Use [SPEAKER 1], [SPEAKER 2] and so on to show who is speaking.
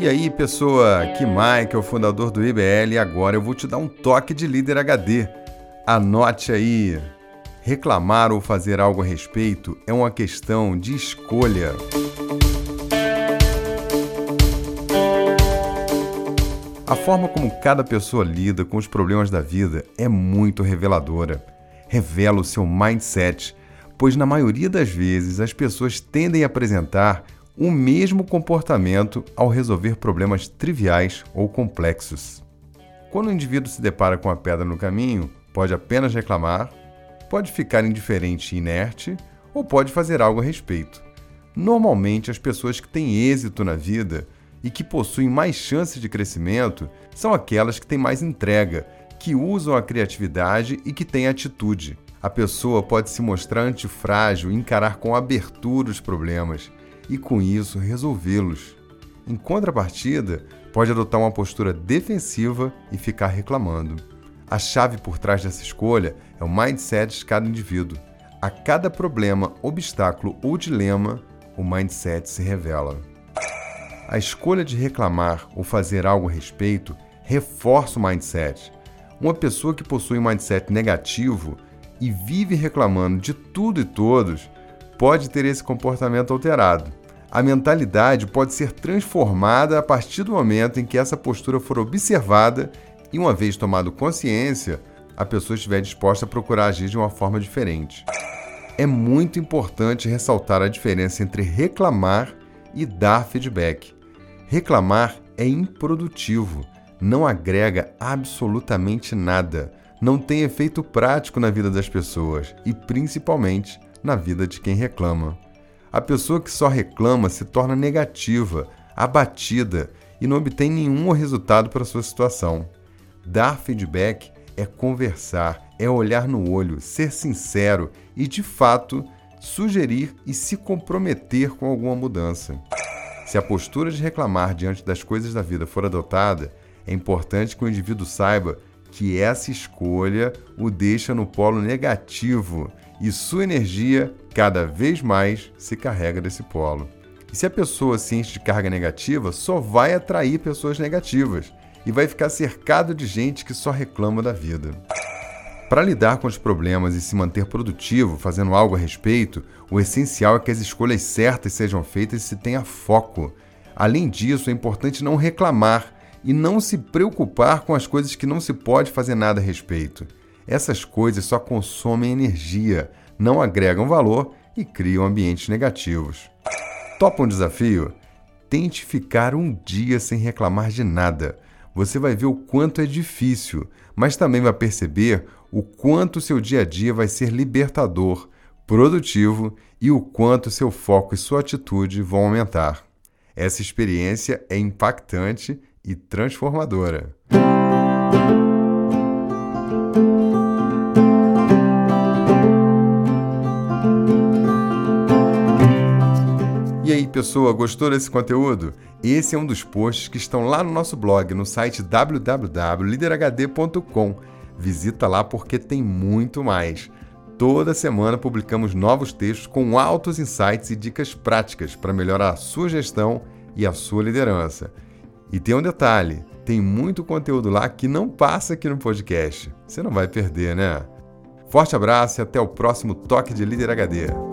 [SPEAKER 1] E aí, pessoa, aqui Mike, o fundador do IBL, e agora eu vou te dar um toque de líder HD. Anote aí. Reclamar ou fazer algo a respeito é uma questão de escolha. A forma como cada pessoa lida com os problemas da vida é muito reveladora. Revela o seu mindset, pois na maioria das vezes as pessoas tendem a apresentar o mesmo comportamento ao resolver problemas triviais ou complexos. Quando o indivíduo se depara com a pedra no caminho, pode apenas reclamar, pode ficar indiferente e inerte ou pode fazer algo a respeito. Normalmente, as pessoas que têm êxito na vida e que possuem mais chances de crescimento são aquelas que têm mais entrega, que usam a criatividade e que têm atitude. A pessoa pode se mostrar antifrágil e encarar com abertura os problemas, e, com isso, resolvê-los. Em contrapartida, pode adotar uma postura defensiva e ficar reclamando. A chave por trás dessa escolha é o mindset de cada indivíduo. A cada problema, obstáculo ou dilema, o mindset se revela. A escolha de reclamar ou fazer algo a respeito reforça o mindset. Uma pessoa que possui um mindset negativo e vive reclamando de tudo e todos pode ter esse comportamento alterado a mentalidade pode ser transformada a partir do momento em que essa postura for observada e, uma vez tomado consciência, a pessoa estiver disposta a procurar agir de uma forma diferente. É muito importante ressaltar a diferença entre reclamar e dar feedback. Reclamar é improdutivo, não agrega absolutamente nada, não tem efeito prático na vida das pessoas e principalmente na vida de quem reclama. A pessoa que só reclama se torna negativa, abatida e não obtém nenhum resultado para sua situação. Dar feedback é conversar, é olhar no olho, ser sincero e, de fato, sugerir e se comprometer com alguma mudança. Se a postura de reclamar diante das coisas da vida for adotada, é importante que o indivíduo saiba que essa escolha o deixa no polo negativo e sua energia cada vez mais se carrega desse polo. E se a pessoa se enche de carga negativa, só vai atrair pessoas negativas e vai ficar cercado de gente que só reclama da vida. Para lidar com os problemas e se manter produtivo, fazendo algo a respeito, o essencial é que as escolhas certas sejam feitas e se tenha foco. Além disso, é importante não reclamar e não se preocupar com as coisas que não se pode fazer nada a respeito. Essas coisas só consomem energia, não agregam valor e criam ambientes negativos. Topa um desafio? Tente ficar um dia sem reclamar de nada. Você vai ver o quanto é difícil, mas também vai perceber o quanto seu dia a dia vai ser libertador, produtivo e o quanto seu foco e sua atitude vão aumentar. Essa experiência é impactante e transformadora. Pessoa, gostou desse conteúdo? Esse é um dos posts que estão lá no nosso blog, no site www.liderhd.com. Visita lá porque tem muito mais. Toda semana publicamos novos textos com altos insights e dicas práticas para melhorar a sua gestão e a sua liderança. E tem um detalhe: tem muito conteúdo lá que não passa aqui no podcast. Você não vai perder, né? Forte abraço e até o próximo Toque de Líder HD.